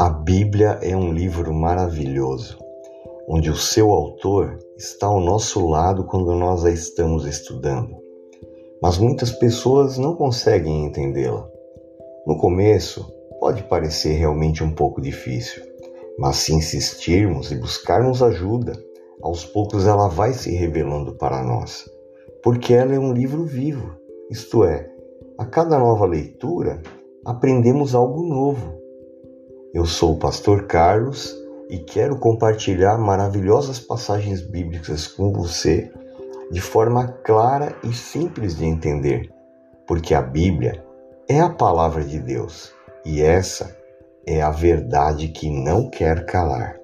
A Bíblia é um livro maravilhoso, onde o seu autor está ao nosso lado quando nós a estamos estudando. Mas muitas pessoas não conseguem entendê-la. No começo, pode parecer realmente um pouco difícil, mas se insistirmos e buscarmos ajuda, aos poucos ela vai se revelando para nós, porque ela é um livro vivo, isto é, a cada nova leitura aprendemos algo novo eu sou o pastor Carlos e quero compartilhar maravilhosas passagens bíblicas com você de forma clara e simples de entender, porque a Bíblia é a palavra de Deus e essa é a verdade que não quer calar.